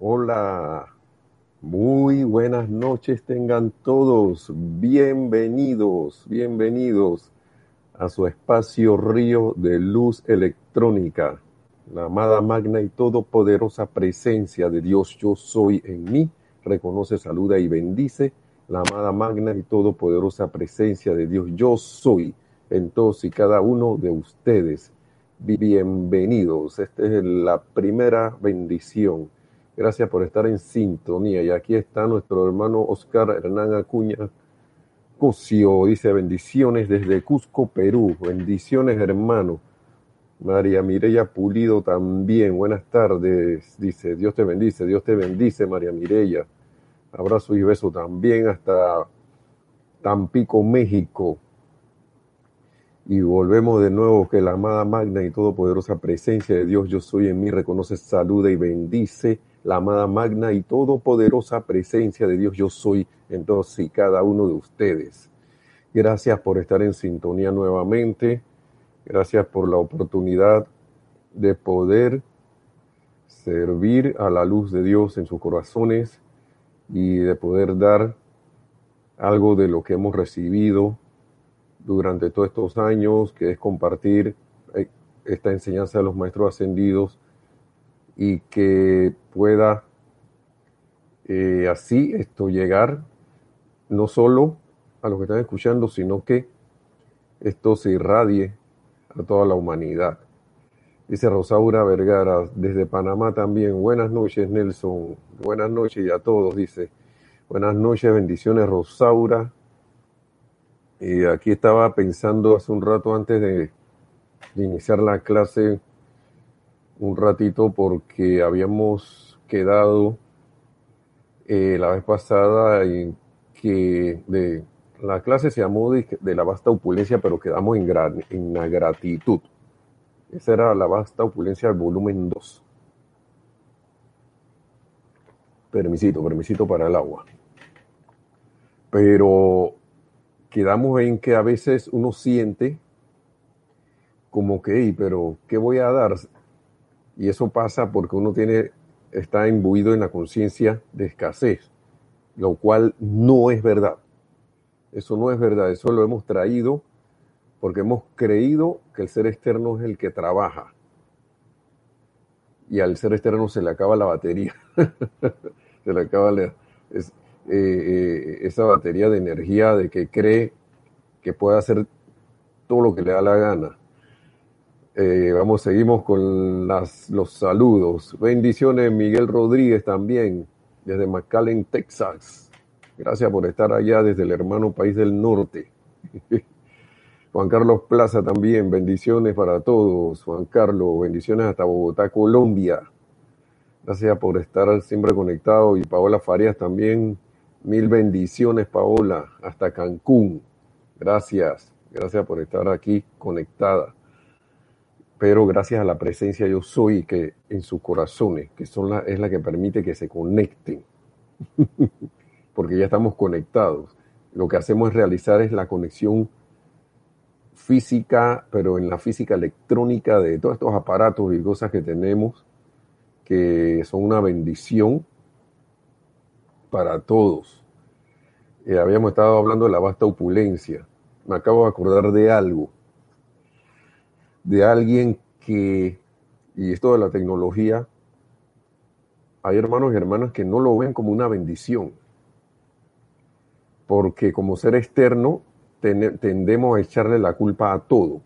Hola, muy buenas noches tengan todos. Bienvenidos, bienvenidos a su espacio río de luz electrónica. La amada magna y todopoderosa presencia de Dios yo soy en mí. Reconoce, saluda y bendice la amada magna y todopoderosa presencia de Dios yo soy en todos y cada uno de ustedes. Bienvenidos. Esta es la primera bendición Gracias por estar en sintonía. Y aquí está nuestro hermano Oscar Hernán Acuña Cosio. Dice bendiciones desde Cusco, Perú. Bendiciones, hermano. María Mireya Pulido también. Buenas tardes. Dice, Dios te bendice, Dios te bendice, María Mireya. Abrazo y beso también hasta Tampico, México. Y volvemos de nuevo que la amada magna y todopoderosa presencia de Dios, yo soy en mí, reconoce, saluda y bendice la amada magna y todopoderosa presencia de Dios yo soy en todos y cada uno de ustedes. Gracias por estar en sintonía nuevamente. Gracias por la oportunidad de poder servir a la luz de Dios en sus corazones y de poder dar algo de lo que hemos recibido durante todos estos años, que es compartir eh, esta enseñanza de los maestros ascendidos y que pueda eh, así esto llegar no solo a los que están escuchando, sino que esto se irradie a toda la humanidad. Dice Rosaura Vergara, desde Panamá también. Buenas noches, Nelson. Buenas noches y a todos, dice. Buenas noches, bendiciones, Rosaura. Y aquí estaba pensando hace un rato antes de iniciar la clase un ratito porque habíamos quedado eh, la vez pasada en que de, la clase se llamó de, la vasta opulencia, pero quedamos en, en la gratitud. Esa era la vasta opulencia del volumen 2. Permisito, permisito para el agua. Pero quedamos en que a veces uno siente como que, pero ¿qué voy a dar? Y eso pasa porque uno tiene, está imbuido en la conciencia de escasez, lo cual no es verdad. Eso no es verdad, eso lo hemos traído porque hemos creído que el ser externo es el que trabaja. Y al ser externo se le acaba la batería. se le acaba eh, eh, esa batería de energía de que cree que puede hacer todo lo que le da la gana. Eh, vamos, seguimos con los saludos. Bendiciones, Miguel Rodríguez también, desde McAllen, Texas. Gracias por estar allá desde el hermano país del norte. Juan Carlos Plaza también, bendiciones para todos. Juan Carlos, bendiciones hasta Bogotá, Colombia. Gracias por estar siempre conectado. Y Paola Farías también, mil bendiciones, Paola, hasta Cancún. Gracias, gracias por estar aquí conectada pero gracias a la presencia yo soy que en sus corazones, que son la, es la que permite que se conecten, porque ya estamos conectados. Lo que hacemos es realizar es la conexión física, pero en la física electrónica de todos estos aparatos y cosas que tenemos, que son una bendición para todos. Eh, habíamos estado hablando de la vasta opulencia. Me acabo de acordar de algo de alguien que, y esto de la tecnología, hay hermanos y hermanas que no lo ven como una bendición, porque como ser externo tendemos a echarle la culpa a todo.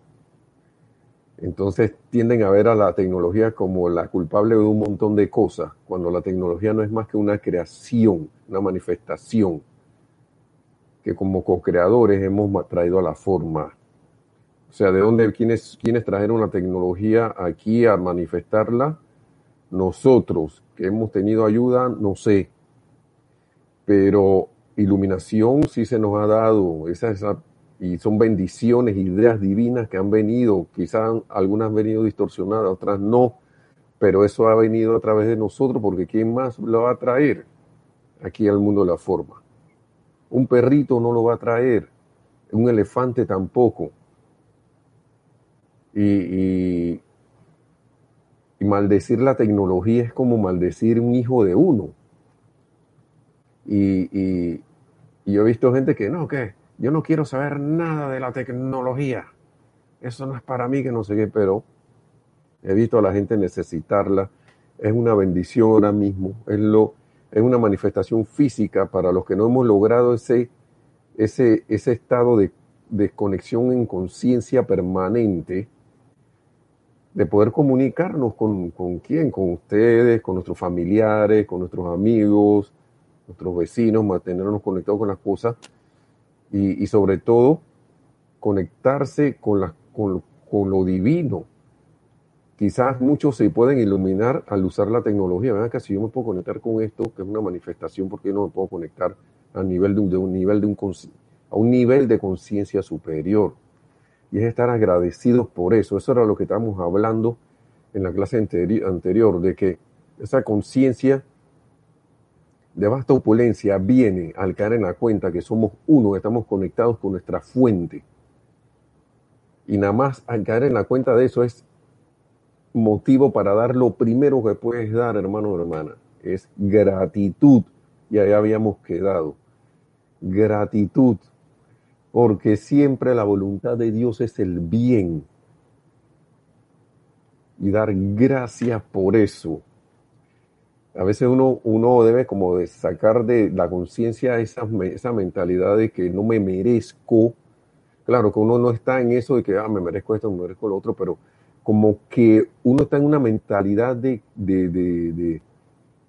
Entonces tienden a ver a la tecnología como la culpable de un montón de cosas, cuando la tecnología no es más que una creación, una manifestación, que como co-creadores hemos traído a la forma. O sea, ¿de dónde, quiénes, quiénes trajeron la tecnología aquí a manifestarla? Nosotros, que hemos tenido ayuda, no sé. Pero iluminación sí se nos ha dado, esa, esa, y son bendiciones, ideas divinas que han venido, quizás algunas han venido distorsionadas, otras no, pero eso ha venido a través de nosotros, porque ¿quién más lo va a traer aquí al mundo de la forma? Un perrito no lo va a traer, un elefante tampoco. Y, maldecir la tecnología es como maldecir un hijo de uno. Y, y, y yo he visto gente que no, que yo no quiero saber nada de la tecnología. Eso no es para mí, que no sé qué, pero he visto a la gente necesitarla. Es una bendición ahora mismo. Es, lo, es una manifestación física para los que no hemos logrado ese, ese, ese estado de desconexión en conciencia permanente de poder comunicarnos con, con quién, con ustedes, con nuestros familiares, con nuestros amigos, nuestros vecinos, mantenernos conectados con las cosas y, y sobre todo conectarse con, la, con, con, lo divino. Quizás muchos se pueden iluminar al usar la tecnología. ¿Verdad que si yo me puedo conectar con esto, que es una manifestación, ¿por qué no me puedo conectar a nivel de de un nivel de un a un nivel de conciencia superior? Y es estar agradecidos por eso. Eso era lo que estábamos hablando en la clase anterior, de que esa conciencia de vasta opulencia viene al caer en la cuenta que somos uno, que estamos conectados con nuestra fuente. Y nada más al caer en la cuenta de eso es motivo para dar lo primero que puedes dar, hermano o hermana. Es gratitud. Y ahí habíamos quedado. Gratitud. Porque siempre la voluntad de Dios es el bien. Y dar gracias por eso a veces uno, uno debe como de sacar de la conciencia esa, esa mentalidad de que no me merezco. Claro que uno no está en eso de que ah, me merezco esto, me merezco lo otro, pero como que uno está en una mentalidad de, de, de,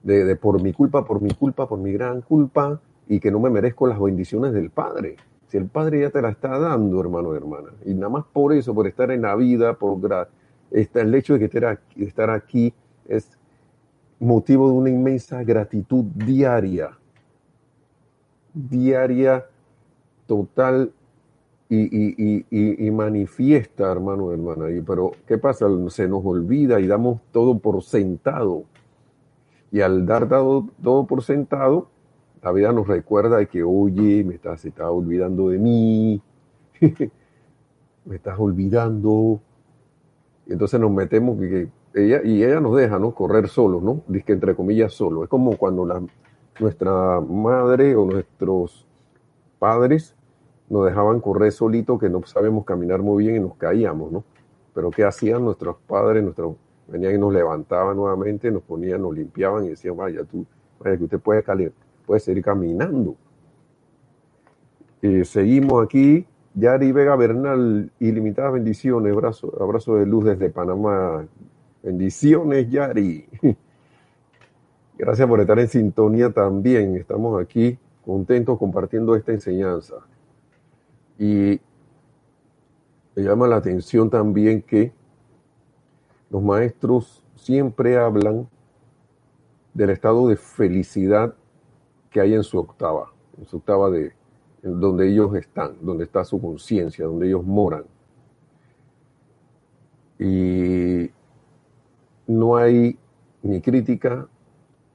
de, de por mi culpa, por mi culpa, por mi gran culpa, y que no me merezco las bendiciones del Padre. Si el Padre ya te la está dando, hermano y hermana, y nada más por eso, por estar en la vida, por el hecho de que estar aquí es motivo de una inmensa gratitud diaria, diaria, total y, manifiesta, hermano y hermana. pero, ¿qué pasa? Se nos olvida y damos todo por sentado. Y al dar todo por sentado, la vida nos recuerda de que, oye, me estás, se está olvidando de mí, me estás olvidando. Y entonces nos metemos que, ella, y ella nos deja, ¿no? Correr solos, ¿no? Dice que entre comillas solo. Es como cuando la, nuestra madre o nuestros padres nos dejaban correr solito, que no sabemos caminar muy bien y nos caíamos, ¿no? Pero ¿qué hacían nuestros padres? Nuestros, venían y nos levantaban nuevamente, nos ponían, nos limpiaban y decían, vaya, tú, vaya, que usted puede, puede seguir caminando. Y seguimos aquí Yari Vega Bernal, ilimitadas bendiciones, abrazo, abrazo de luz desde Panamá. Bendiciones, Yari. Gracias por estar en sintonía también. Estamos aquí contentos compartiendo esta enseñanza. Y me llama la atención también que los maestros siempre hablan del estado de felicidad que hay en su octava, en su octava de donde ellos están, donde está su conciencia, donde ellos moran. Y no hay ni crítica,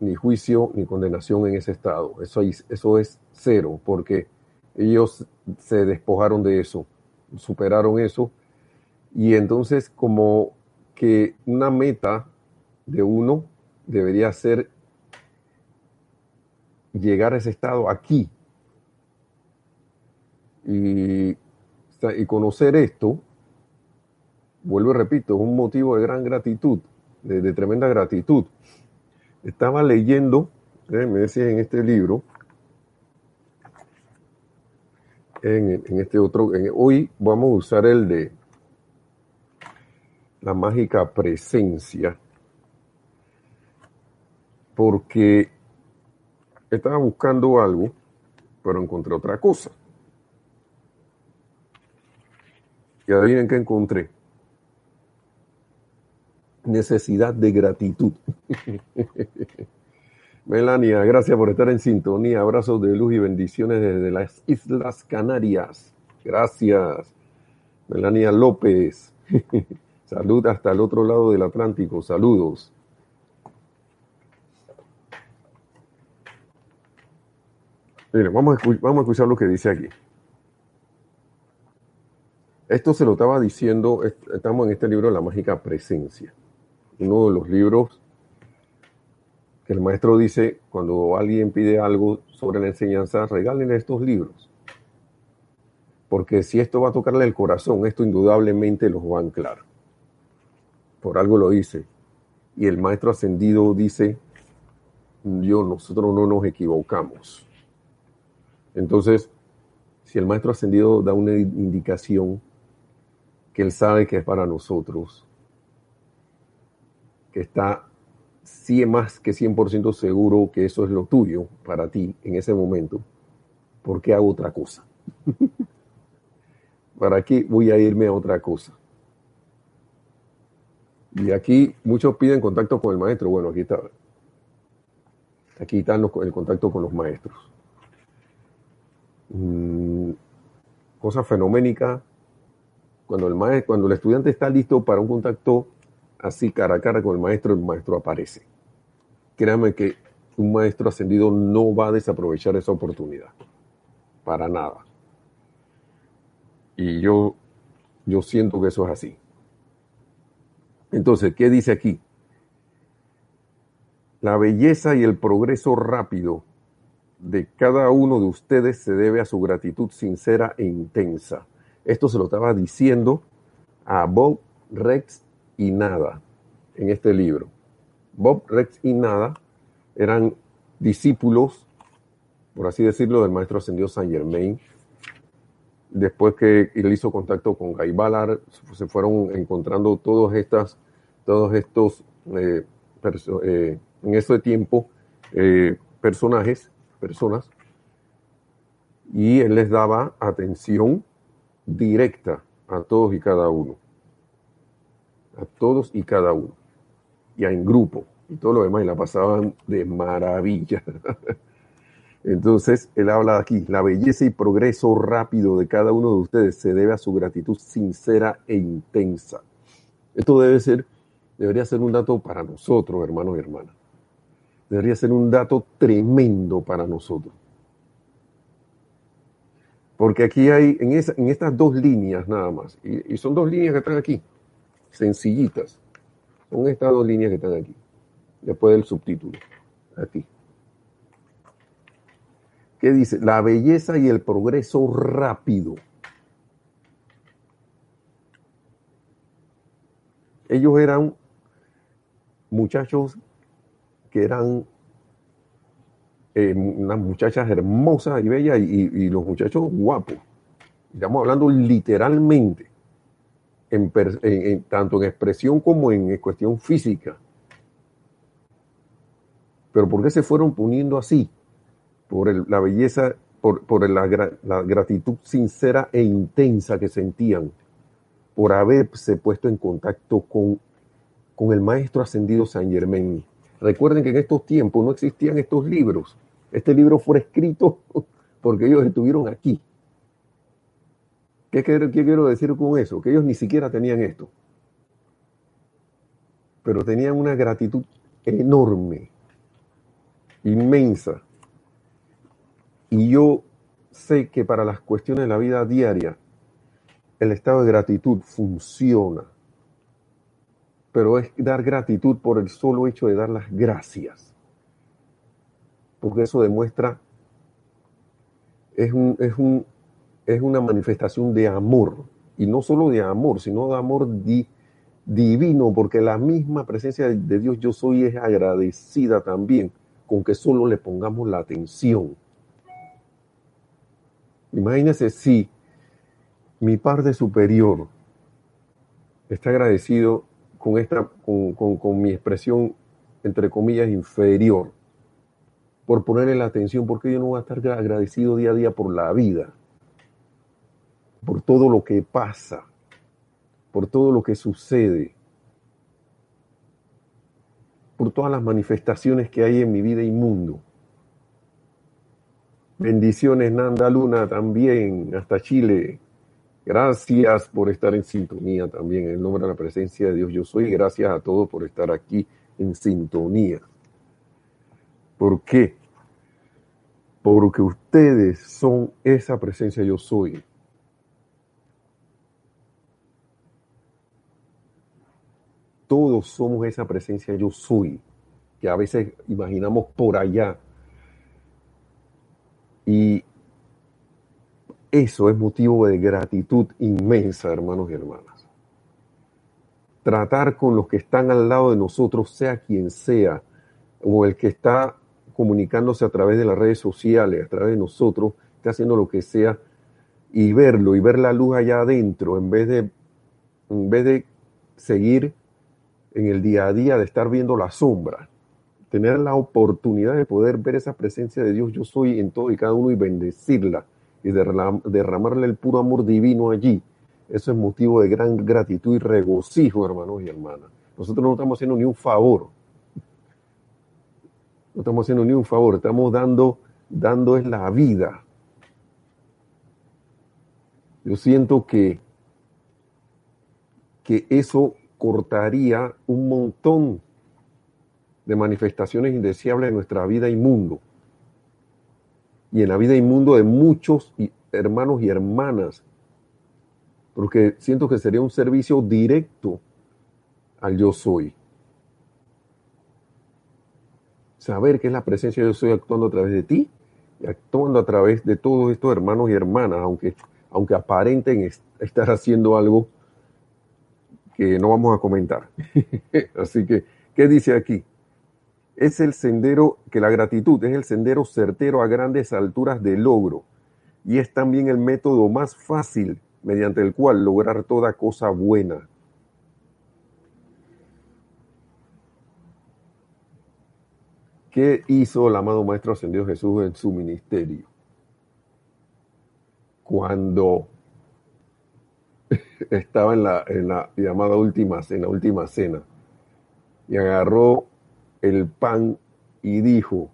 ni juicio, ni condenación en ese estado. Eso, eso es cero, porque ellos se despojaron de eso, superaron eso. Y entonces como que una meta de uno debería ser llegar a ese estado aquí. Y, conocer esto, vuelvo y repito, es un motivo de gran gratitud de, tremenda gratitud. Estaba leyendo, eh, me decía en este libro, en, este otro, hoy vamos a usar el de la mágica presencia, porque estaba buscando algo, pero encontré otra cosa. Y adivinen qué encontré necesidad de gratitud. Melania, gracias por estar en sintonía. Abrazos de luz y bendiciones desde las Islas Canarias. Gracias. Melania López. Salud hasta el otro lado del Atlántico. Saludos. Mire, vamos a, vamos a escuchar lo que dice aquí. Esto se lo estaba diciendo, estamos en este libro La Mágica Presencia. uno de los libros que el maestro dice, cuando alguien pide algo sobre la enseñanza, regálenle estos libros. Porque si esto va a tocarle el corazón, esto indudablemente los va a anclar. Por algo lo dice. Y el maestro ascendido dice, yo, nosotros no nos equivocamos. Entonces, si el maestro ascendido da una indicación que él sabe que es para nosotros, que está más que 100% seguro que eso es lo tuyo para ti en ese momento, ¿por qué hago otra cosa? ¿Para qué voy a irme a otra cosa? Y aquí muchos piden contacto con el maestro. Bueno, aquí está. Aquí está el contacto con los maestros. Mm, cosa fenoménica. Cuando el, maestro, cuando el estudiante está listo para un contacto así cara a cara con el maestro, el maestro aparece. Créame que un maestro ascendido no va a desaprovechar esa oportunidad. Para nada. Y yo, yo siento que eso es así. Entonces, ¿qué dice aquí? La belleza y el progreso rápido de cada uno de ustedes se debe a su gratitud sincera e intensa. Esto se lo estaba diciendo a Bob Rex y Nada en este libro. Bob, Rex y Nada eran discípulos, por así decirlo, del maestro ascendido Saint Germain. Después que él hizo contacto con Guy Ballard, se fueron encontrando todos, estas, todos estos, eh, eh, en ese tiempo, eh, personajes, personas, y él les daba atención directa a todos y cada uno a todos y cada uno, y en grupo, y todo lo demás, y la pasaban de maravilla. Entonces, él habla aquí, la belleza y progreso rápido de cada uno de ustedes se debe a su gratitud sincera e intensa. Esto debe ser, debería ser un dato para nosotros, hermanos y hermanas. Debería ser un dato tremendo para nosotros. Porque aquí hay, en, en estas dos líneas nada más, y son dos líneas que están aquí, sencillitas. Son estas dos líneas que están aquí, después del subtítulo, aquí. ¿Qué dice? La belleza y el progreso rápido. Ellos eran muchachos que eran eh, unas muchachas hermosas y bellas y, los muchachos guapos. Estamos hablando literalmente en, tanto en expresión como en cuestión física. Pero ¿por qué se fueron poniendo así? Por la belleza, por, la, gratitud sincera e intensa que sentían, por haberse puesto en contacto con, con el maestro ascendido San Germain. Recuerden que en estos tiempos no existían estos libros. Este libro fue escrito porque ellos estuvieron aquí. ¿Qué, quiero decir con eso? Que ellos ni siquiera tenían esto. Pero tenían una gratitud enorme, inmensa. Y yo sé que para las cuestiones de la vida diaria, el estado de gratitud funciona. Pero es dar gratitud por el solo hecho de dar las gracias. Porque eso demuestra, es un, es un, es una manifestación de amor, y no solo de amor, sino de amor divino, porque la misma presencia de Dios yo soy es agradecida también con que solo le pongamos la atención. Imagínense si mi parte superior está agradecido con, esta, con, con mi expresión, entre comillas, inferior, por ponerle la atención, porque yo no voy a estar agradecido día a día por la vida por todo lo que pasa, por todo lo que sucede, por todas las manifestaciones que hay en mi vida y mundo. Bendiciones, Nanda Luna, también, hasta Chile. Gracias por estar en sintonía también. En el nombre de la presencia de Dios, yo soy. Gracias a todos por estar aquí en sintonía. ¿Por qué? Porque ustedes son esa presencia yo soy. todos somos esa presencia yo soy, que a veces imaginamos por allá. Y eso es motivo de gratitud inmensa, hermanos y hermanas. Tratar con los que están al lado de nosotros, sea quien sea, o el que está comunicándose a través de las redes sociales, a través de nosotros, está haciendo lo que sea, y verlo y ver la luz allá adentro, en vez de, en vez de seguir en el día a día, de estar viendo la sombra, tener la oportunidad de poder ver esa presencia de Dios, yo soy en todo y cada uno y bendecirla y derramarle el puro amor divino allí. Eso es motivo de gran gratitud y regocijo, hermanos y hermanas. Nosotros no estamos haciendo ni un favor. No estamos haciendo ni un favor, estamos dando, dando es la vida yo siento que, que eso cortaría un montón de manifestaciones indeseables en nuestra vida inmundo y en la vida inmundo de muchos hermanos y hermanas, porque siento que sería un servicio directo al yo soy. Saber que es la presencia de yo soy actuando a través de ti y actuando a través de todos estos hermanos y hermanas, aunque aunque aparenten estar haciendo algo que no vamos a comentar. Así que, ¿qué dice aquí? Es el sendero, que la gratitud es el sendero certero a grandes alturas de logro y es también el método más fácil mediante el cual lograr toda cosa buena. ¿Qué hizo el amado Maestro Ascendido Jesús en su ministerio? cuando estaba en la, en la llamada última cena, última cena, y agarró el pan y dijo,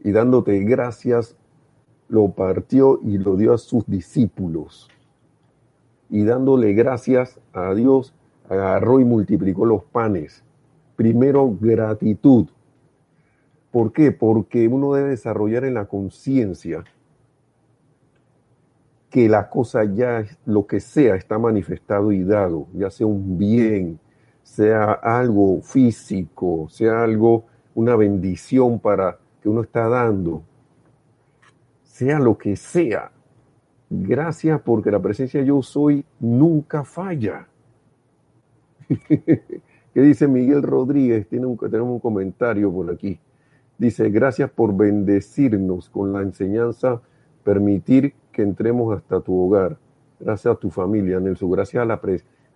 y dándote gracias, lo partió y lo dio a sus discípulos. Y dándole gracias a Dios, agarró y multiplicó los panes. Primero, gratitud. ¿Por qué? Porque uno debe desarrollar en la conciencia que la cosa ya, lo que sea, está manifestado y dado, ya sea un bien, sea algo físico, sea algo, una bendición para que uno está dando, sea lo que sea. Gracias porque la presencia yo soy nunca falla. ¿Qué dice Miguel Rodríguez? Tiene un, tenemos un comentario por aquí. Dice, gracias por bendecirnos con la enseñanza, permitir que entremos hasta tu hogar. Gracias a tu familia, Nelson. Gracias a la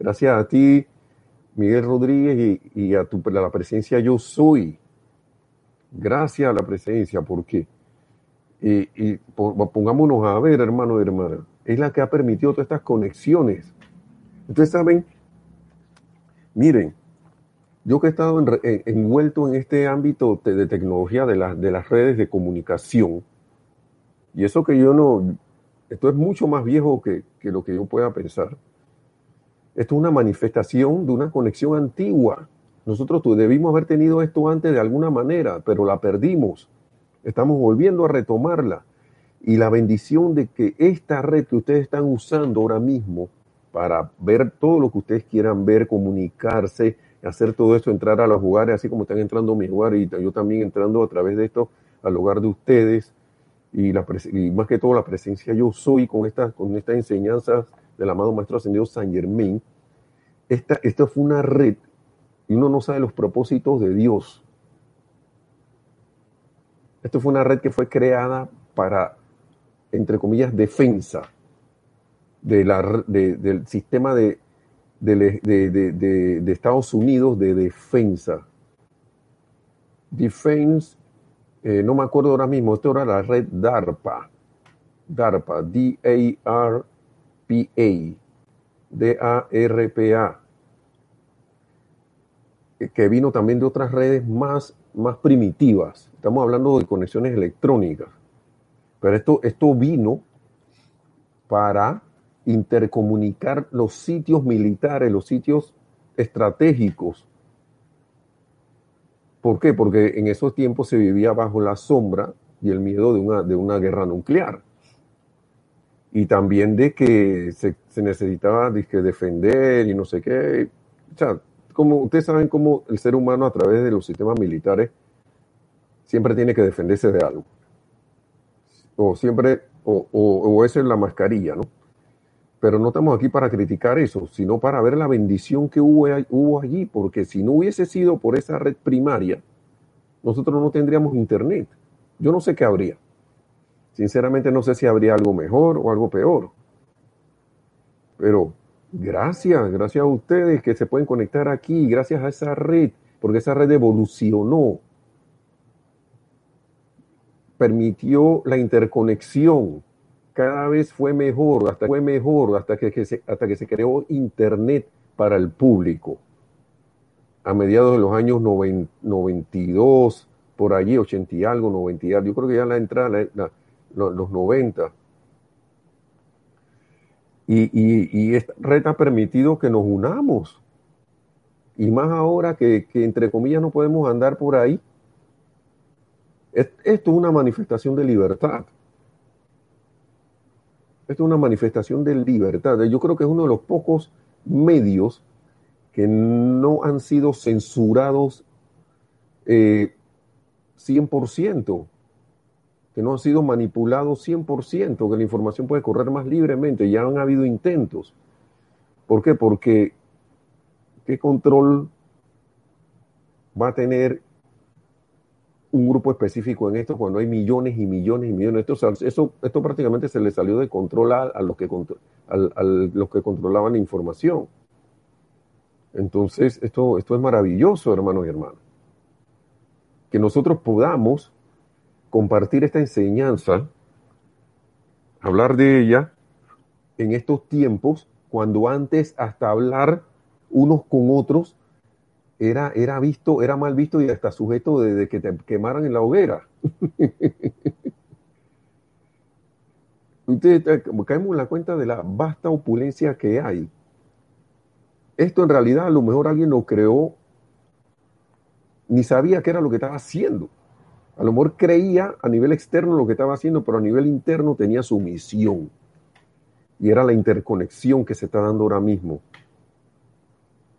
gracias a ti, Miguel Rodríguez, y, a, tu, la presencia yo soy. Gracias a la presencia, porque y, y pongámonos a ver, hermano y hermana, es la que ha permitido todas estas conexiones. Ustedes saben, miren, yo que he estado envuelto en este ámbito de, tecnología de, de las redes de comunicación, y eso que yo no, esto es mucho más viejo que, lo que yo pueda pensar. Esto es una manifestación de una conexión antigua. Nosotros debimos haber tenido esto antes de alguna manera, pero la perdimos. Estamos volviendo a retomarla. Y la bendición de que esta red que ustedes están usando ahora mismo para ver todo lo que ustedes quieran ver, comunicarse, hacer todo esto, entrar a los hogares, así como están entrando a mi y yo también entrando a través de esto al hogar de ustedes, y, la, más que todo la presencia yo soy con estas con esta enseñanzas del amado Maestro Ascendido San Germain, esta, esta fue una red y uno no sabe los propósitos de Dios. Esto fue una red que fue creada para, entre comillas, defensa de la, del sistema de, de, Estados Unidos de defensa. Defense eh, no me acuerdo ahora mismo, esto era la red DARPA, DARPA, D-A-R-P-A, D-A-R-P-A, que vino también de otras redes más, más primitivas. Estamos hablando de conexiones electrónicas. Pero esto, esto vino para intercomunicar los sitios militares, los sitios estratégicos ¿Por qué? Porque en esos tiempos se vivía bajo la sombra y el miedo de una, de una guerra nuclear. Y también de que se, necesitaba defender y no sé qué. O sea, como ustedes saben cómo el ser humano a través de los sistemas militares siempre tiene que defenderse de algo. O siempre, o, o, o esa es la mascarilla, ¿no? Pero no estamos aquí para criticar eso, sino para ver la bendición que hubo allí, porque si no hubiese sido por esa red primaria, nosotros no tendríamos internet. Yo no sé qué habría. Sinceramente no sé si habría algo mejor o algo peor. Pero gracias, gracias a ustedes que se pueden conectar aquí, gracias a esa red, porque esa red evolucionó, permitió la interconexión, cada vez fue mejor, hasta fue mejor, hasta que, se, hasta que se creó Internet para el público. A mediados de los años 90, 92, por allí, 80 y algo, 90 y algo, yo creo que ya la entrada, la, los 90. Y, y, esta red ha permitido que nos unamos. Y más ahora que, que entre comillas no podemos andar por ahí. Esto es una manifestación de libertad. Esto es una manifestación de libertad. Yo creo que es uno de los pocos medios que no han sido censurados eh, 100%, que no han sido manipulados 100%, que la información puede correr más libremente. Ya han habido intentos. ¿Por qué? Porque ¿qué control va a tener un grupo específico en esto cuando hay millones y millones y millones. Esto, eso, esto prácticamente se le salió de control a, a los, que, a, a los que controlaban la información. Entonces, esto, esto es maravilloso, hermanos y hermanas. Que nosotros podamos compartir esta enseñanza, hablar de ella en estos tiempos, cuando antes hasta hablar unos con otros era, era visto, era mal visto y hasta sujeto de, que te quemaran en la hoguera. Ustedes caemos en la cuenta de la vasta opulencia que hay. Esto en realidad a lo mejor alguien lo creó, ni sabía qué era lo que estaba haciendo. A lo mejor creía a nivel externo lo que estaba haciendo, pero a nivel interno tenía su misión. Y era la interconexión que se está dando ahora mismo.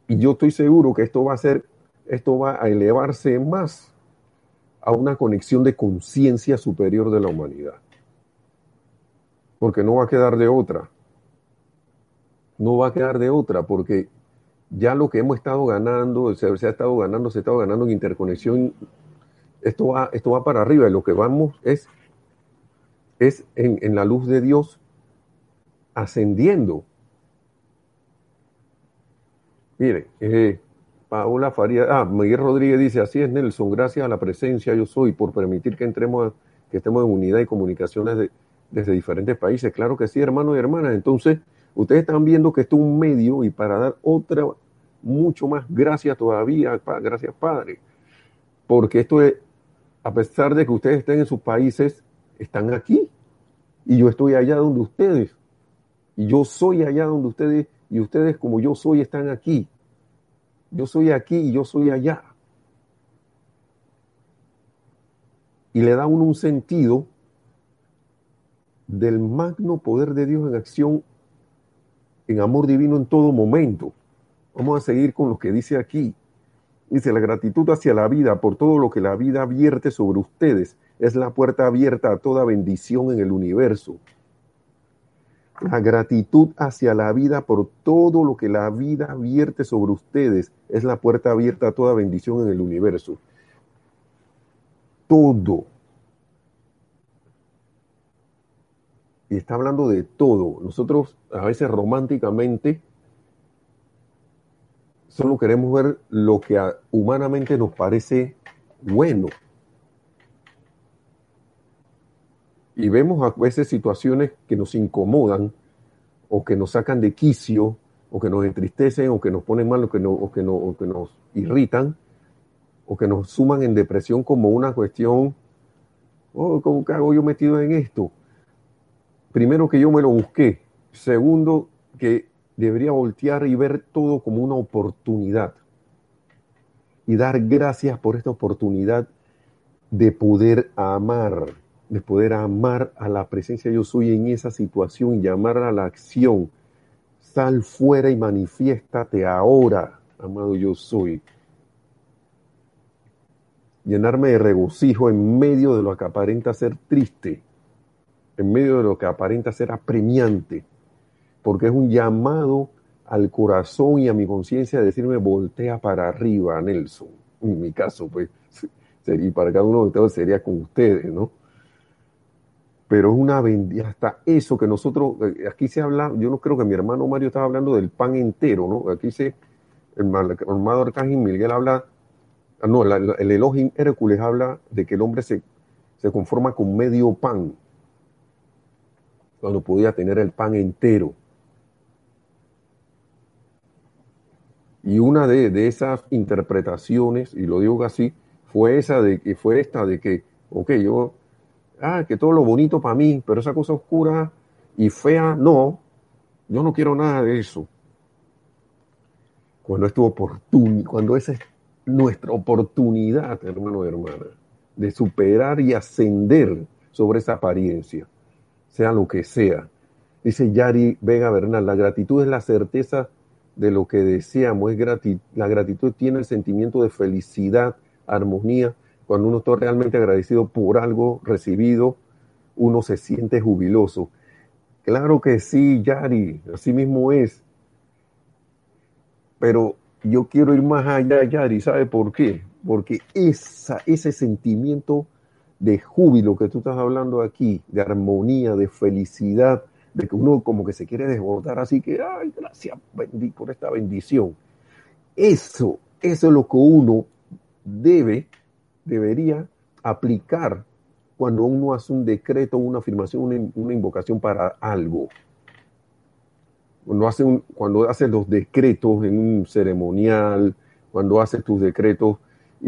Y yo estoy seguro que esto va a ser, esto va a elevarse más a una conexión de conciencia superior de la humanidad. Porque no va a quedar de otra. No va a quedar de otra, porque ya lo que hemos estado ganando, se, se ha estado ganando, se ha estado ganando en interconexión, esto va, esto va para arriba. Y lo que vamos es, es en, en la luz de Dios ascendiendo Mire, eh, Paola Faría, ah, Miguel Rodríguez dice, así es Nelson, gracias a la presencia yo soy por permitir que entremos, a, que estemos en unidad y comunicaciones de, desde diferentes países. Claro que sí, hermanos y hermanas. Entonces, ustedes están viendo que esto es un medio y para dar otra, mucho más gracias todavía, gracias Padre, porque esto es, a pesar de que ustedes estén en sus países, están aquí y yo estoy allá donde ustedes y yo soy allá donde ustedes y ustedes como yo soy están aquí. Yo soy aquí y yo soy allá. Y le da uno un sentido del magno poder de Dios en acción, en amor divino en todo momento. Vamos a seguir con lo que dice aquí. Dice, la gratitud hacia la vida por todo lo que la vida vierte sobre ustedes es la puerta abierta a toda bendición en el universo. La gratitud hacia la vida por todo lo que la vida vierte sobre ustedes es la puerta abierta a toda bendición en el universo. Todo. Y está hablando de todo. Nosotros a veces románticamente solo queremos ver lo que humanamente nos parece bueno. Y vemos a veces situaciones que nos incomodan o que nos sacan de quicio o que nos entristecen o que nos ponen mal o que, nos irritan o que nos suman en depresión como una cuestión, oh, ¿cómo hago yo metido en esto? Primero que yo me lo busqué. Segundo, que debería voltear y ver todo como una oportunidad. Y dar gracias por esta oportunidad de poder amar de poder amar a la presencia yo soy en esa situación, llamar a la acción. Sal fuera y manifiéstate ahora. amado yo soy. Llenarme de regocijo en medio de lo que aparenta ser triste, en medio de lo que aparenta ser apremiante, porque es un llamado al corazón y a mi conciencia de decirme voltea para arriba, Nelson. En mi caso, pues, y para cada uno de ustedes sería con ustedes, ¿no? Pero es una bendición, hasta eso que nosotros, eh, aquí se habla, yo no creo que mi hermano Mario estaba hablando del pan entero, ¿no? Aquí se, el amado Arcángel Miguel habla, ah, no, el Elohim Hércules habla de que el hombre se, se conforma con medio pan, cuando podía tener el pan entero. Y una de, esas interpretaciones, y lo digo así, fue esa de que fue esta de que, ok, yo, ah, que todo lo bonito para mí, pero esa cosa oscura y fea, no, yo no quiero nada de eso. Cuando es tu oportunidad, cuando esa es nuestra oportunidad, hermano y hermana, de superar y ascender sobre esa apariencia, sea lo que sea. Dice Yari Vega Bernal, la gratitud es la certeza de lo que deseamos. Es la gratitud tiene el sentimiento de felicidad, armonía. Cuando uno está realmente agradecido por algo recibido, uno se siente jubiloso. Claro que sí, Yari, así mismo es. Pero yo quiero ir más allá, Yari, ¿sabe por qué? Porque esa, ese sentimiento de júbilo que tú estás hablando aquí, de armonía, de felicidad, de que uno como que se quiere desbordar, así que, ay, gracias por esta bendición. Eso, eso es lo que uno debe, debería aplicar cuando uno hace un decreto, una afirmación, una, invocación para algo. Cuando hace, un, cuando hace los decretos en un ceremonial, cuando haces tus decretos,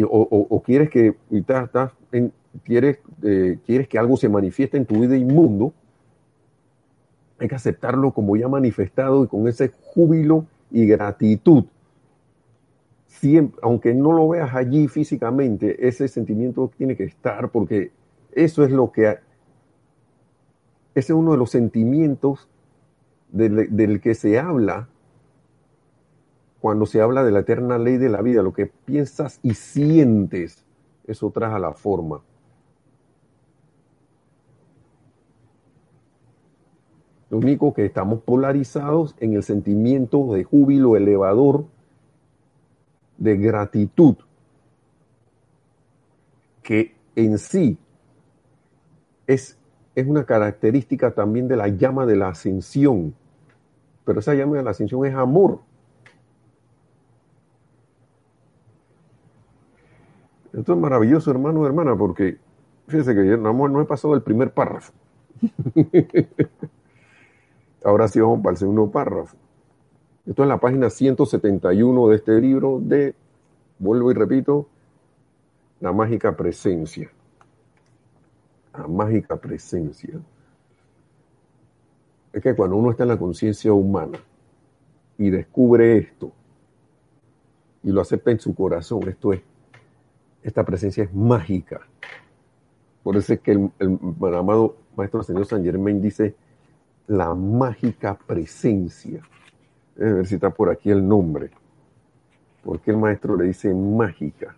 o, quieres que estás, quieres, eh, quieres que algo se manifieste en tu vida inmundo, hay que aceptarlo como ya manifestado y con ese júbilo y gratitud. Siempre, aunque no lo veas allí físicamente, ese sentimiento tiene que estar porque eso es lo que... Ese es uno de los sentimientos del, del que se habla cuando se habla de la eterna ley de la vida. Lo que piensas y sientes, eso trae a la forma. Lo único que estamos polarizados en el sentimiento de júbilo elevador, de gratitud, que en sí es, es una característica también de la llama de la ascensión. Pero esa llama de la ascensión es amor. Esto es maravilloso, hermano hermana, porque fíjense que yo no he pasado el primer párrafo. Ahora sí vamos para el segundo párrafo. Esto es la página 171 de este libro de, vuelvo y repito, la mágica presencia. La mágica presencia. Es que cuando uno está en la conciencia humana y descubre esto y lo acepta en su corazón, esto es, esta presencia es mágica. Por eso es que el, el amado Maestro Señor San Germain dice, la mágica presencia. A ver si está por aquí el nombre. porque el maestro le dice mágica?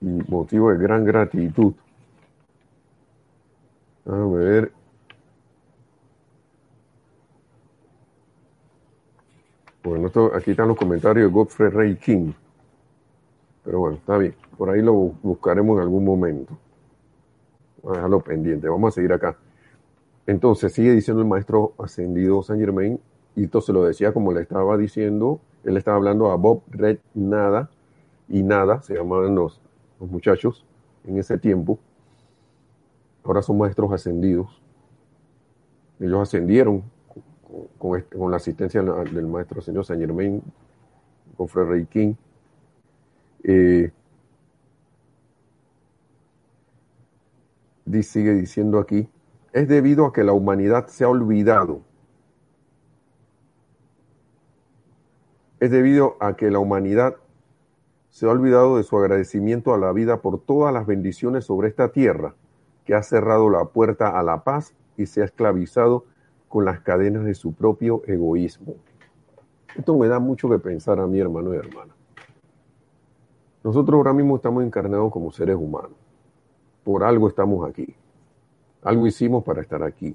motivo de gran gratitud. A ver. Bueno, esto, aquí están los comentarios de Godfrey Ray King. Pero bueno, está bien. Por ahí lo buscaremos en algún momento. A dejarlo pendiente. Vamos a seguir acá. Entonces sigue diciendo el maestro ascendido San Germain, y esto se lo decía como le estaba diciendo, él estaba hablando a Bob Red Nada y Nada, se llamaban los, los muchachos en ese tiempo. Ahora son maestros ascendidos. Ellos ascendieron con, este, la asistencia del maestro señor San Germain, con Fred King. Eh, sigue diciendo aquí, es debido a que la humanidad se ha olvidado. Es debido a que la humanidad se ha olvidado de su agradecimiento a la vida por todas las bendiciones sobre esta tierra, que ha cerrado la puerta a la paz y se ha esclavizado con las cadenas de su propio egoísmo. Esto me da mucho que pensar a mi hermano y hermana. Nosotros ahora mismo estamos encarnados como seres humanos. Por algo estamos aquí. Algo hicimos para estar aquí.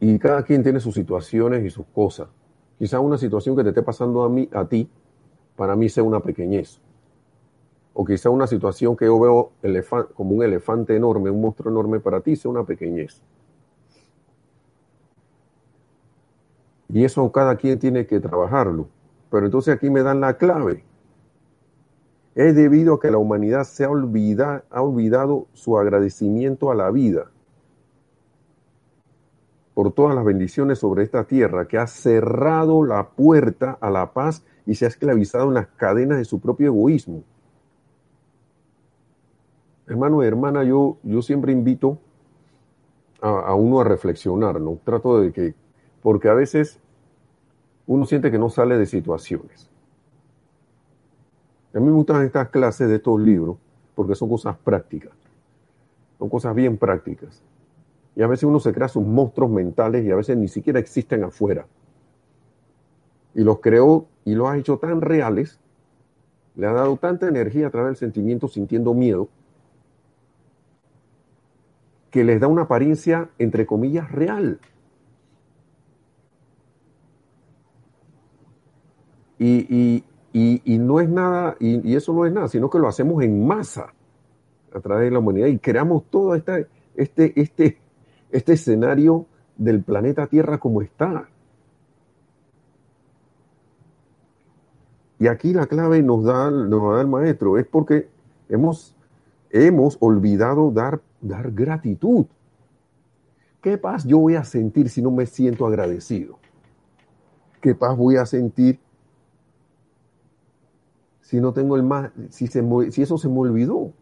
Y cada quien tiene sus situaciones y sus cosas. Quizás una situación que te esté pasando a mí, a ti, para mí sea una pequeñez. O quizá una situación que yo veo como un elefante enorme, un monstruo enorme, para ti sea una pequeñez. Y eso cada quien tiene que trabajarlo. Pero entonces aquí me dan la clave. Es debido a que la humanidad se ha, ha olvidado su agradecimiento a la vida por todas las bendiciones sobre esta tierra, que ha cerrado la puerta a la paz y se ha esclavizado en las cadenas de su propio egoísmo. Hermano y hermana, yo, yo siempre invito a, a, uno a reflexionar, ¿no? Trato de que, porque a veces uno siente que no sale de situaciones. A mí me gustan estas clases de estos libros porque son cosas prácticas, son cosas bien prácticas. Y a veces uno se crea sus monstruos mentales y a veces ni siquiera existen afuera. Y los creó y los ha hecho tan reales, le ha dado tanta energía a través del sentimiento sintiendo miedo, que les da una apariencia, entre comillas, real. Y, no es nada, y, eso no es nada, sino que lo hacemos en masa a través de la humanidad y creamos todo este, este, este, este escenario del planeta Tierra como está. Y aquí la clave nos da, nos da el maestro, es porque hemos, hemos olvidado dar, dar gratitud. ¿Qué paz yo voy a sentir si no me siento agradecido? ¿Qué paz voy a sentir si no tengo el más, si, se, si eso se me olvidó?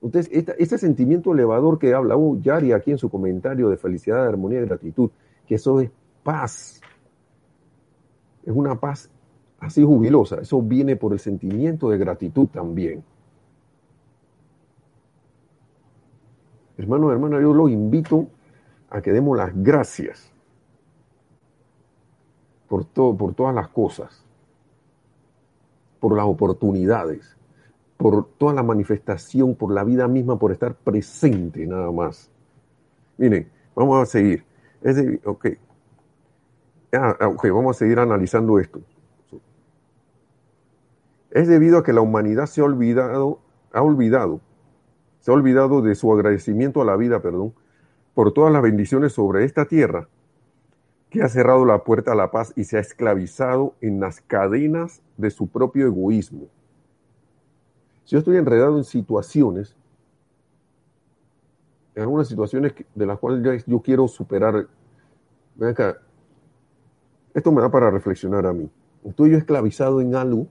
Entonces, este sentimiento elevador que habla uh, Yari aquí en su comentario de felicidad, armonía y gratitud, que eso es paz. Es una paz así jubilosa. Eso viene por el sentimiento de gratitud también. Hermano, hermana, yo lo invito a que demos las gracias por, todo, por todas las cosas, por las oportunidades, por toda la manifestación, por la vida misma, por estar presente nada más. Miren, vamos a seguir. Es de, ok. Ah, ah, ok, vamos a seguir analizando esto. Es debido a que la humanidad se ha olvidado, ha olvidado, se ha olvidado de su agradecimiento a la vida, perdón, por todas las bendiciones sobre esta tierra, que ha cerrado la puerta a la paz y se ha esclavizado en las cadenas de su propio egoísmo. Si yo estoy enredado en situaciones, en algunas situaciones de las cuales yo quiero superar, ven acá, esto me da para reflexionar a mí. Estoy yo esclavizado en algo,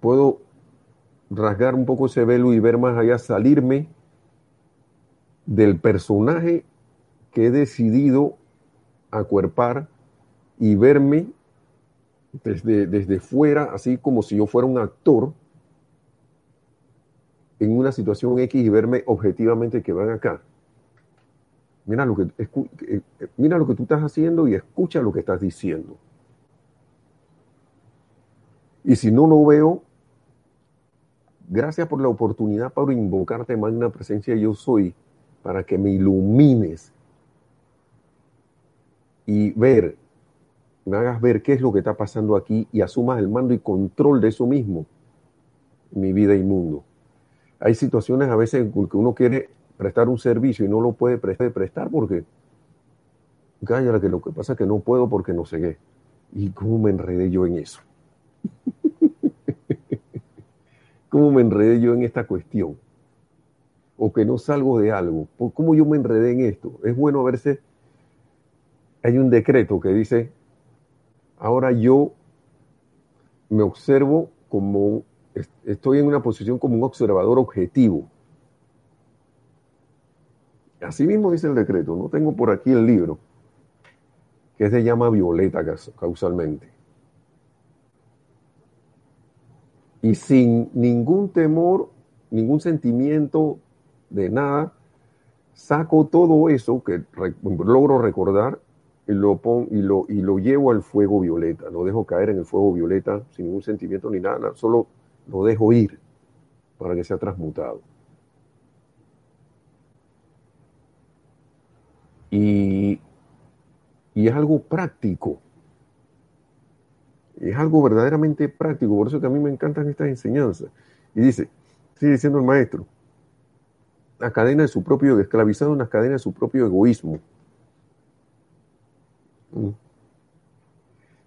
puedo rasgar un poco ese velo y ver más allá, salirme del personaje que he decidido acuerpar y verme desde, desde fuera, así como si yo fuera un actor en una situación X y verme objetivamente que van acá. Mira lo que, eh, mira lo que tú estás haciendo y escucha lo que estás diciendo. Y si no lo veo, gracias por la oportunidad para invocarte, magna presencia yo soy, para que me ilumines y ver me hagas ver qué es lo que está pasando aquí y asumas el mando y control de eso mismo, mi vida y mundo. Hay situaciones a veces en que uno quiere prestar un servicio y no lo puede prestar porque, cállate, que lo que pasa es que no puedo porque no sé qué. ¿Y cómo me enredé yo en eso? ¿Cómo me enredé yo en esta cuestión? O que no salgo de algo. ¿Cómo yo me enredé en esto? Es bueno verse. Hay un decreto que dice ahora yo me observo como, estoy en una posición como un observador objetivo. Así mismo dice el decreto, no tengo por aquí el libro, que se llama Violeta causalmente. Y sin ningún temor, ningún sentimiento de nada, saco todo eso que logro recordar lo, y, lo, y lo llevo al fuego violeta. Lo dejo caer en el fuego violeta sin ningún sentimiento ni nada, solo lo dejo ir para que sea transmutado. Y, y es algo práctico. Es algo verdaderamente práctico. Por eso que a mí me encantan estas enseñanzas. Y dice, sigue diciendo el maestro, la cadena de su propio, esclavizado en las cadenas de su propio egoísmo. Mm.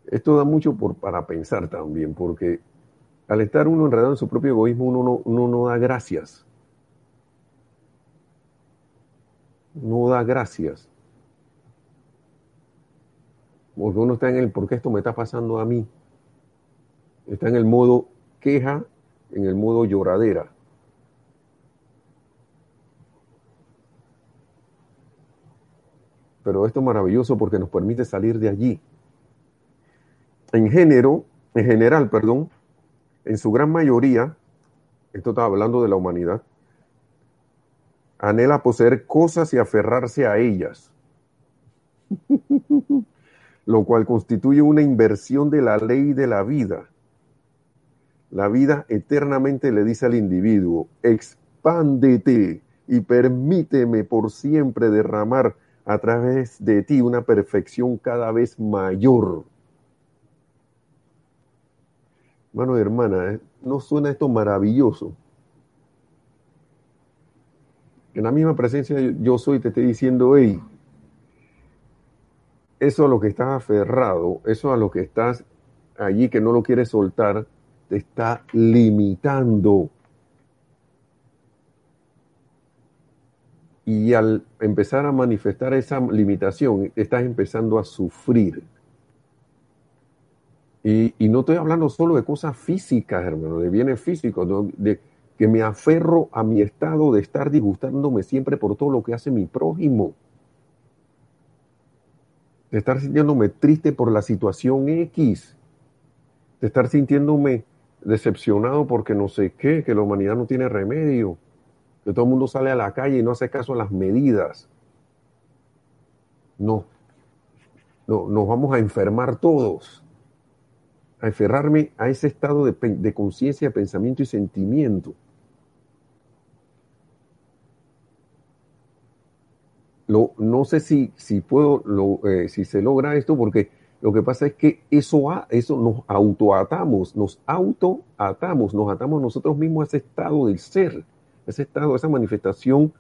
Esto da mucho por, para pensar también, porque al estar uno enredado en su propio egoísmo, uno no, uno no da gracias. No da gracias. Porque uno está en el, ¿por qué esto me está pasando a mí? Está en el modo queja, en el modo lloradera. Pero esto es maravilloso porque nos permite salir de allí. En género, en general, perdón, en su gran mayoría, esto está hablando de la humanidad, anhela poseer cosas y aferrarse a ellas, lo cual constituye una inversión de la ley de la vida. La vida eternamente le dice al individuo, expándete y permíteme por siempre derramar a través de ti una perfección cada vez mayor. Hermano y hermana, ¿eh? ¿no suena esto maravilloso? En la misma presencia yo soy, te estoy diciendo, hey, eso a lo que estás aferrado, eso a lo que estás allí que no lo quieres soltar, te está limitando. Y al empezar a manifestar esa limitación, estás empezando a sufrir. Y, no estoy hablando solo de cosas físicas, hermano, de bienes físicos, de que me aferro a mi estado de estar disgustándome siempre por todo lo que hace mi prójimo. De estar sintiéndome triste por la situación X. De estar sintiéndome decepcionado porque no sé qué, que la humanidad no tiene remedio todo el mundo sale a la calle y no hace caso a las medidas. No, no nos vamos a enfermar todos, a enfermarme a ese estado de, conciencia, pensamiento y sentimiento. Lo, no sé si, si puedo, lo, eh, si se logra esto, porque lo que pasa es que eso, eso nos autoatamos, nos autoatamos, nos atamos nosotros mismos a ese estado del ser ese estado, esa manifestación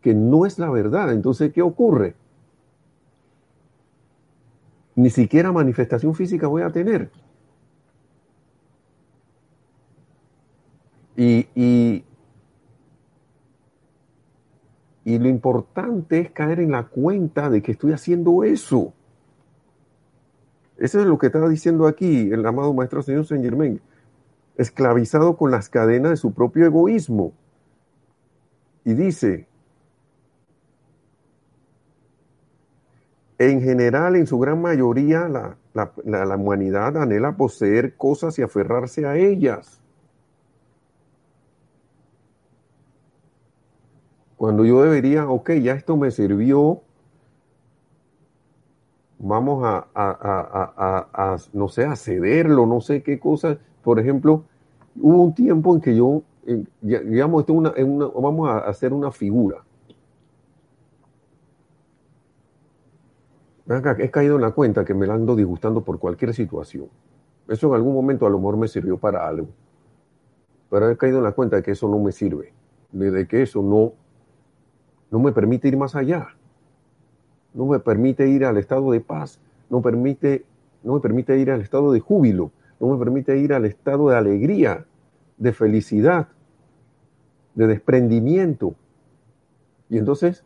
que no es la verdad. Entonces, ¿qué ocurre? Ni siquiera manifestación física voy a tener. Y, y, lo importante es caer en la cuenta de que estoy haciendo eso. Eso es lo que estaba diciendo aquí el amado Maestro Señor Saint Germain. Esclavizado con las cadenas de su propio egoísmo. Y dice, en general, en su gran mayoría, la, humanidad anhela poseer cosas y aferrarse a ellas. Cuando yo debería, ok, ya esto me sirvió, vamos a, a, no sé, a cederlo, no sé qué cosa. Por ejemplo, hubo un tiempo en que yo digamos, esto una, vamos a hacer una figura. He caído en la cuenta que me la ando disgustando por cualquier situación. Eso en algún momento a lo mejor me sirvió para algo. Pero he caído en la cuenta de que eso no me sirve. De que eso no, no me permite ir más allá. No me permite ir al estado de paz. No, permite, no me permite ir al estado de júbilo. No me permite ir al estado de alegría, de felicidad de desprendimiento. Y entonces,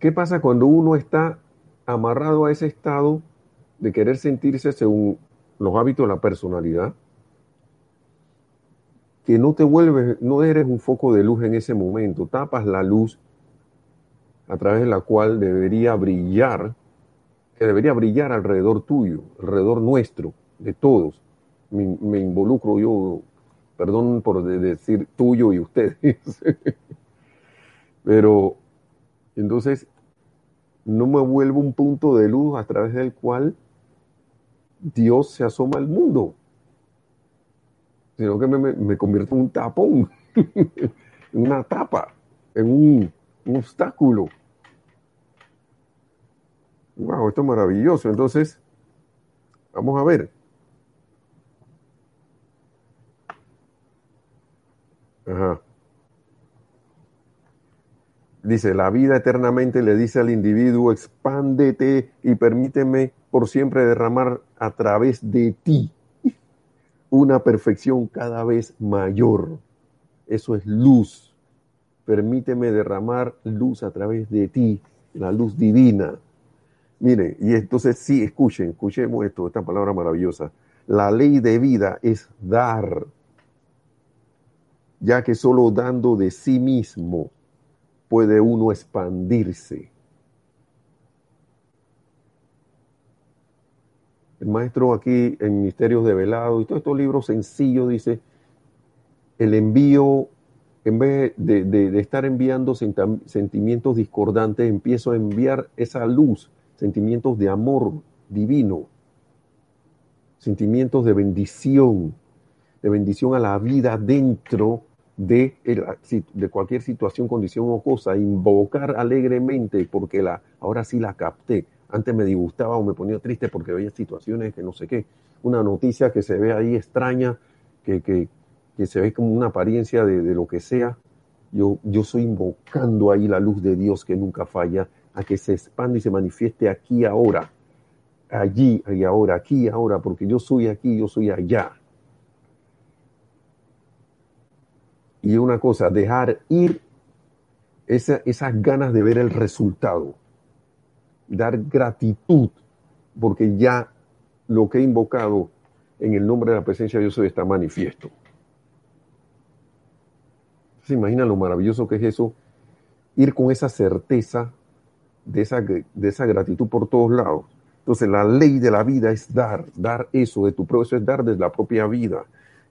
¿qué pasa cuando uno está amarrado a ese estado de querer sentirse según los hábitos de la personalidad? Que no te vuelves, no eres un foco de luz en ese momento, tapas la luz a través de la cual debería brillar, que debería brillar alrededor tuyo, alrededor nuestro, de todos. Me, me involucro yo Perdón por decir tuyo y ustedes. Pero entonces no me vuelvo un punto de luz a través del cual Dios se asoma al mundo, sino que me, me convierto en un tapón, en una tapa, en un, un obstáculo. Wow, esto es maravilloso. Entonces, vamos a ver. Ajá. Dice, la vida eternamente le dice al individuo, expándete y permíteme por siempre derramar a través de ti una perfección cada vez mayor. Eso es luz. Permíteme derramar luz a través de ti, la luz divina. Miren, y entonces sí, escuchen, escuchemos esto, esta palabra maravillosa. La ley de vida es dar, ya que solo dando de sí mismo puede uno expandirse. El maestro aquí en Misterios de Velado y todos estos libros sencillos dice, el envío, en vez de, estar enviando sentimientos discordantes, empiezo a enviar esa luz, sentimientos de amor divino, sentimientos de bendición, de bendición a la vida dentro de, de, cualquier situación, condición o cosa, invocar alegremente porque la, ahora sí la capté. Antes me disgustaba o me ponía triste porque veía situaciones que no sé qué. Una noticia que se ve ahí extraña, que, que, que se ve como una apariencia de, de, lo que sea. Yo, yo estoy invocando ahí la luz de Dios que nunca falla, a que se expande y se manifieste aquí ahora, allí y ahora, aquí y ahora, porque yo soy aquí, yo soy allá. Y una cosa, dejar ir esa, esas ganas de ver el resultado. Dar gratitud, porque ya lo que he invocado en el nombre de la presencia de Dios está manifiesto. ¿Se imagina lo maravilloso que es eso? Ir con esa certeza de esa, de esa gratitud por todos lados. Entonces la ley de la vida es dar, dar eso de tu propio, eso es dar de la propia vida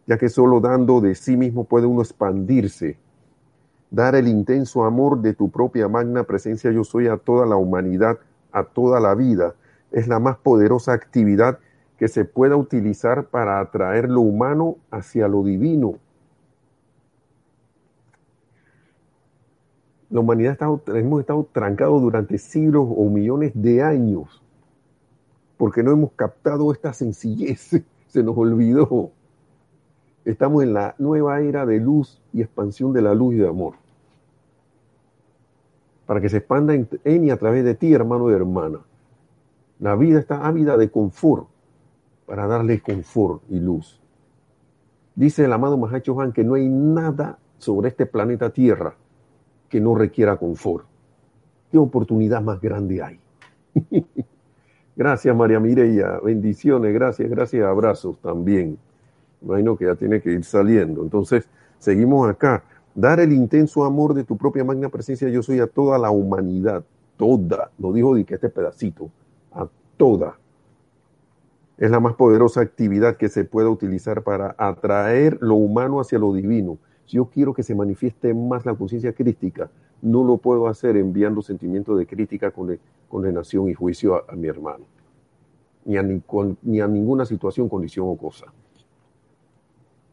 ya que solo dando de sí mismo puede uno expandirse. Dar el intenso amor de tu propia magna presencia yo soy a toda la humanidad, a toda la vida, es la más poderosa actividad que se pueda utilizar para atraer lo humano hacia lo divino. La humanidad hemos estado trancados durante siglos o millones de años porque no hemos captado esta sencillez, se nos olvidó. Estamos en la nueva era de luz y expansión de la luz y de amor. Para que se expanda en, y a través de ti, hermano y hermana. La vida está ávida de confort para darle confort y luz. Dice el amado Mahacho Han que no hay nada sobre este planeta Tierra que no requiera confort. ¿Qué oportunidad más grande hay? gracias María Mireya, bendiciones, gracias, gracias, abrazos también imagino que ya tiene que ir saliendo. Entonces, seguimos acá. Dar el intenso amor de tu propia magna presencia, yo soy a toda la humanidad, toda, lo dijo que este pedacito, a toda. Es la más poderosa actividad que se pueda utilizar para atraer lo humano hacia lo divino. Si yo quiero que se manifieste más la conciencia crítica, no lo puedo hacer enviando sentimientos de crítica, condenación y juicio a, a mi hermano, ni a, ni, con, ni a ninguna situación, condición o cosa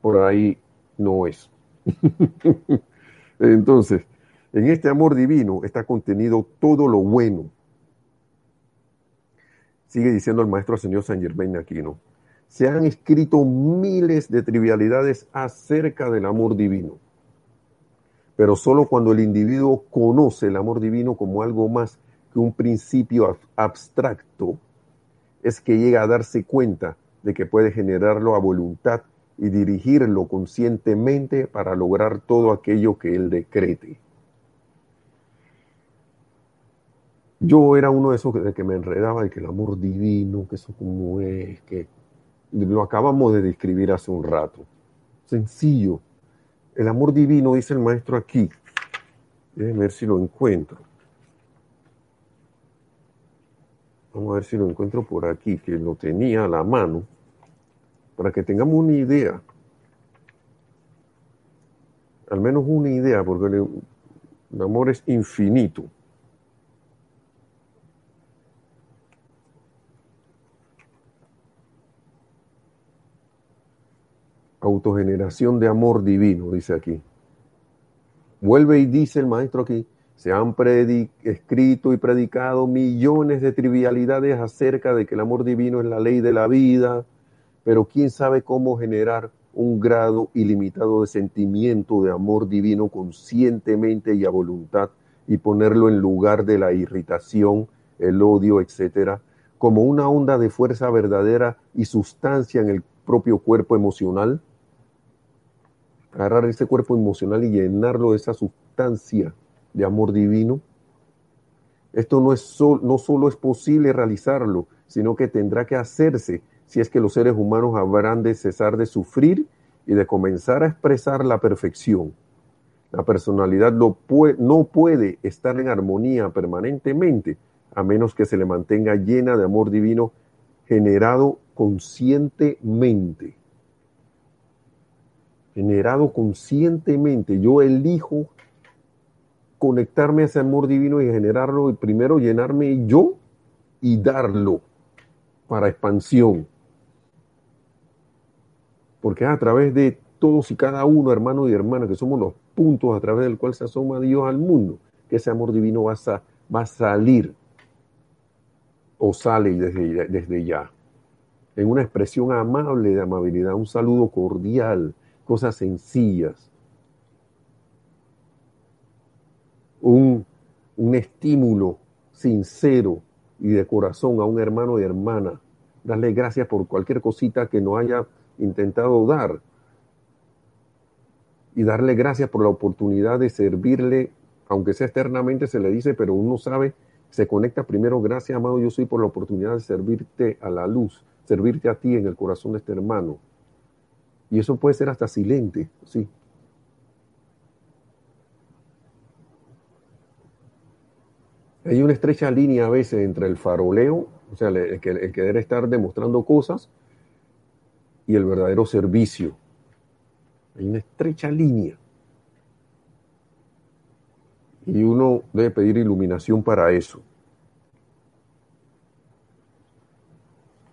por ahí no es. Entonces, en este amor divino está contenido todo lo bueno. Sigue diciendo el maestro señor San Germain Aquino. Se han escrito miles de trivialidades acerca del amor divino. Pero solo cuando el individuo conoce el amor divino como algo más que un principio abstracto, es que llega a darse cuenta de que puede generarlo a voluntad y dirigirlo conscientemente para lograr todo aquello que Él decrete. Yo era uno de esos que, que me enredaba de que el amor divino, que eso como es, que lo acabamos de describir hace un rato. Sencillo. El amor divino, dice el maestro aquí. Déjenme ver si lo encuentro. Vamos a ver si lo encuentro por aquí, que lo tenía a la mano para que tengamos una idea, al menos una idea, porque El amor es infinito. Autogeneración de amor divino, dice aquí. Vuelve y dice el maestro aquí, se han escrito y predicado millones de trivialidades acerca de que el amor divino es la ley de la vida, pero quién sabe cómo generar un grado ilimitado de sentimiento de amor divino conscientemente y a voluntad y ponerlo en lugar de la irritación, el odio, etcétera, como una onda de fuerza verdadera y sustancia en el propio cuerpo emocional. Agarrar ese cuerpo emocional y llenarlo de esa sustancia de amor divino. Esto no, es no solo es posible realizarlo, sino que tendrá que hacerse si es que los seres humanos habrán de cesar de sufrir y de comenzar a expresar la perfección. La personalidad no puede, estar en armonía permanentemente a menos que se le mantenga llena de amor divino generado conscientemente. Generado conscientemente. Yo elijo conectarme a ese amor divino y generarlo y primero llenarme yo y darlo para expansión porque a través de todos y cada uno, hermano y hermana, que somos los puntos a través del cual se asoma Dios al mundo, que ese amor divino va a, va a salir o sale desde, desde ya, en una expresión amable de amabilidad, un saludo cordial, cosas sencillas, un, un estímulo sincero y de corazón a un hermano y hermana, darle gracias por cualquier cosita que no haya intentado dar y darle gracias por la oportunidad de servirle, aunque sea externamente se le dice, pero uno sabe, se conecta primero, gracias amado yo soy por la oportunidad de servirte a la luz, servirte a ti en el corazón de este hermano. Y eso puede ser hasta silente, sí. Hay una estrecha línea a veces entre el faroleo, o sea, el, el querer estar demostrando cosas, y el verdadero servicio. Hay una estrecha línea. Y uno debe pedir iluminación para eso.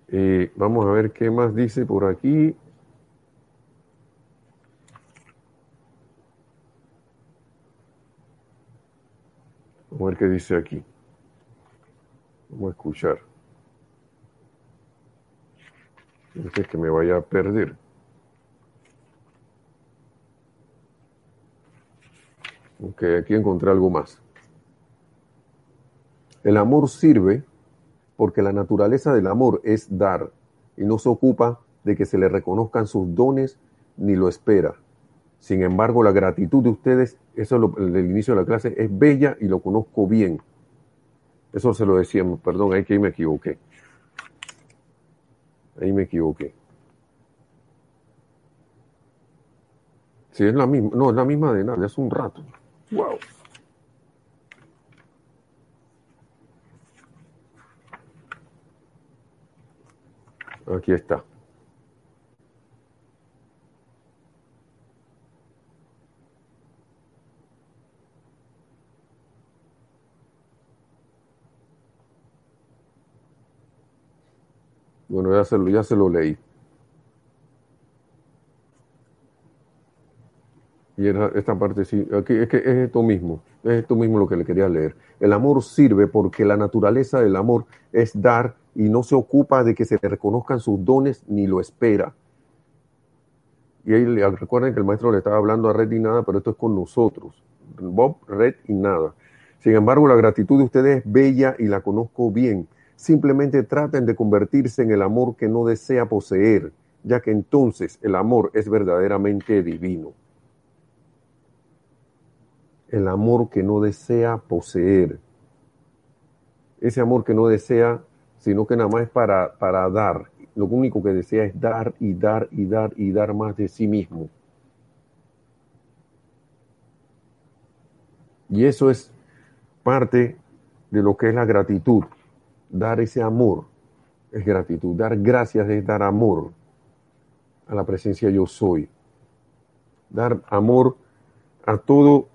Eh, vamos a ver qué más dice por aquí. Vamos a ver qué dice aquí. Vamos a escuchar. Es que me vaya a perder. Ok, aquí encontré algo más. El amor sirve porque la naturaleza del amor es dar y no se ocupa de que se le reconozcan sus dones ni lo espera. Sin embargo, la gratitud de ustedes, eso es lo, el inicio de la clase, es bella y lo conozco bien. Eso se lo decíamos, perdón, ahí que me equivoqué. Ahí me equivoqué. Sí, es la misma. No, es la misma de nada, hace un rato. Wow. Aquí está. Bueno, ya se lo, ya se lo leí. Y esta parte sí, aquí, es que es esto mismo, es esto mismo lo que le quería leer. El amor sirve porque la naturaleza del amor es dar y no se ocupa de que se le reconozcan sus dones ni lo espera. Y ahí recuerden que el maestro le estaba hablando a Red y nada, pero esto es con nosotros. Bob, Red y nada. Sin embargo, la gratitud de ustedes es bella y la conozco bien Simplemente traten de convertirse en el amor que no desea poseer, ya que entonces el amor es verdaderamente divino. El amor que no desea poseer. Ese amor que no desea, sino que nada más es para, para dar. Lo único que desea es dar y dar y dar y dar más de sí mismo. Y eso es parte de lo que es la gratitud dar ese amor es gratitud. Dar gracias es dar amor a la presencia yo soy. Dar amor a todo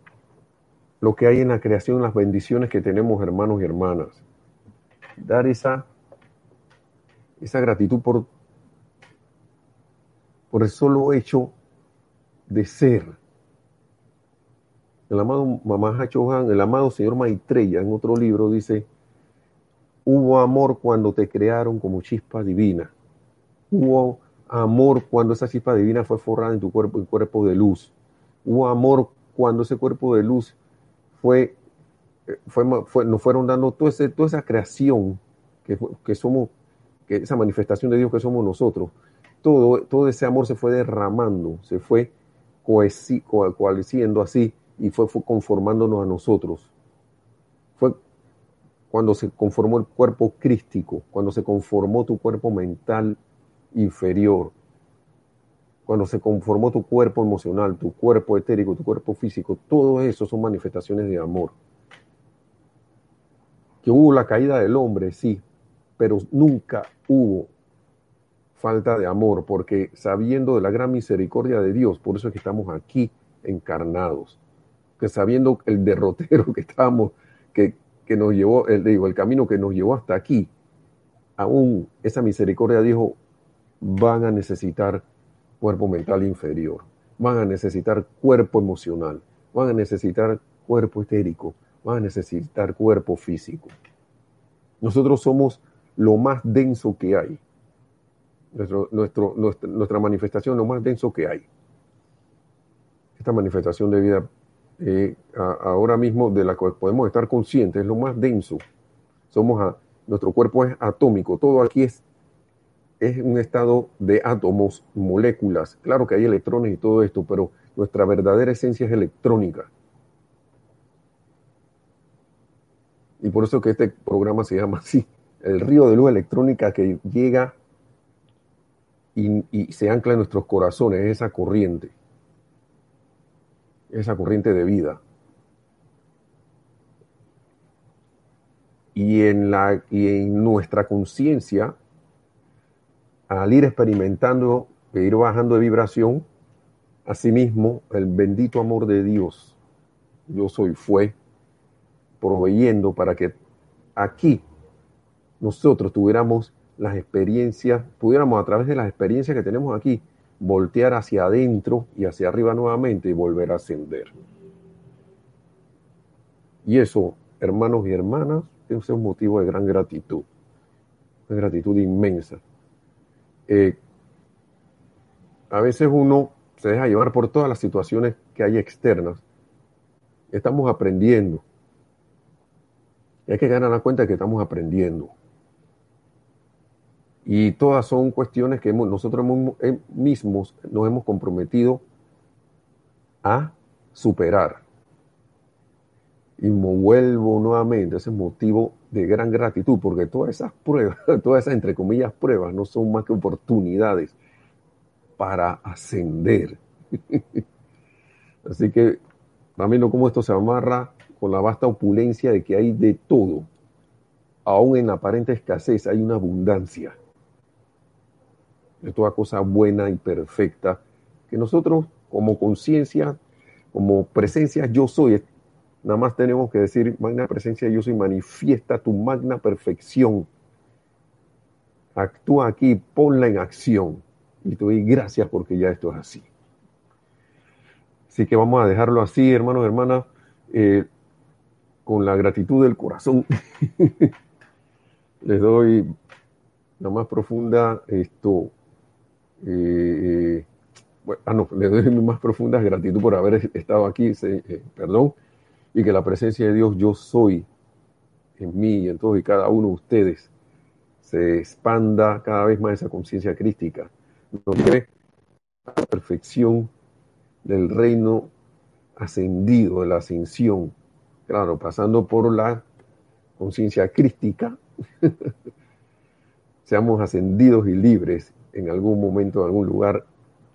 lo que hay en la creación, las bendiciones que tenemos, hermanos y hermanas. Dar esa, esa gratitud por, por el solo hecho de ser. El amado Mamaha Chohan, el amado señor Maitreya, en otro libro dice, hubo amor cuando te crearon como chispa divina. Hubo amor cuando esa chispa divina fue forrada en tu cuerpo, en cuerpo de luz. Hubo amor cuando ese cuerpo de luz fue, fue, nos fueron dando toda, toda esa creación que, que, somos, que esa manifestación de Dios que somos nosotros. Todo, todo ese amor se fue derramando, se fue coalesciendo así y fue, fue conformándonos a nosotros. Cuando se conformó el cuerpo crístico, cuando se conformó tu cuerpo mental inferior, cuando se conformó tu cuerpo emocional, tu cuerpo etérico, tu cuerpo físico, todo eso son manifestaciones de amor. Que hubo la caída del hombre, sí, pero nunca hubo falta de amor, porque sabiendo de la gran misericordia de Dios, por eso es que estamos aquí encarnados, que sabiendo el derrotero que estamos, que, que nos llevó, el, digo, el camino que nos llevó hasta aquí, aún esa misericordia dijo, van a necesitar cuerpo mental inferior, van a necesitar cuerpo emocional, van a necesitar cuerpo etérico, van a necesitar cuerpo físico. Nosotros somos lo más denso que hay. Nuestro, nuestro, nuestra, manifestación, lo más denso que hay. Esta manifestación de vida eh, ahora mismo de la cual podemos estar conscientes es lo más denso. Somos a, nuestro cuerpo es atómico, todo aquí es es un estado de átomos, moléculas. Claro que hay electrones y todo esto, pero nuestra verdadera esencia es electrónica. Y por eso que este programa se llama así, el río de luz electrónica que llega y, y se ancla en nuestros corazones, esa corriente, esa corriente de vida. Y en, la, y en nuestra conciencia al ir experimentando e ir bajando de vibración, asimismo el bendito amor de Dios, yo soy, fue proveyendo para que aquí nosotros tuviéramos las experiencias, pudiéramos a través de las experiencias que tenemos aquí, voltear hacia adentro y hacia arriba nuevamente y volver a ascender. Y eso, hermanos y hermanas, es un motivo de gran gratitud, de gratitud inmensa. Eh, a veces uno se deja llevar por todas las situaciones que hay externas. Estamos aprendiendo. Y hay que ganar la cuenta de que estamos aprendiendo. Y todas son cuestiones que nosotros mismos nos hemos comprometido a superar. Y vuelvo nuevamente, ese motivo de gran gratitud, porque todas esas pruebas, todas esas entre comillas pruebas, no son más que oportunidades para ascender. Así que, también como esto se amarra con la vasta opulencia de que hay de todo. Aún en aparente escasez hay una abundancia de toda cosa buena y perfecta que nosotros como conciencia, como presencia yo soy, Nada más tenemos que decir, magna presencia yo soy, manifiesta tu magna perfección. Actúa aquí, ponla en acción. Y te doy gracias porque ya esto es así. Así que vamos a dejarlo así, hermanos, hermanas, eh, con la gratitud del corazón. Les doy la más profunda esto. Eh, bueno, ah, no, les doy mi más profunda gratitud por haber estado aquí, eh, perdón, y que la presencia de Dios yo soy en mí y en todos y cada uno de ustedes se expanda cada vez más esa conciencia crística, donde la perfección del reino ascendido, de la ascensión, claro, pasando por la conciencia crística, seamos ascendidos y libres en algún momento, en algún lugar,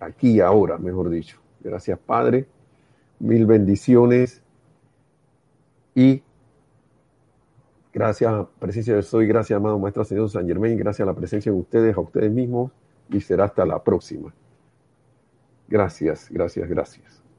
aquí y ahora, mejor dicho. Gracias, Padre. Mil bendiciones y gracias, presencia de Soy, gracias, amado Maestro Señor San Germain, gracias a la presencia de ustedes, a ustedes mismos, y será hasta la próxima. Gracias, gracias, gracias.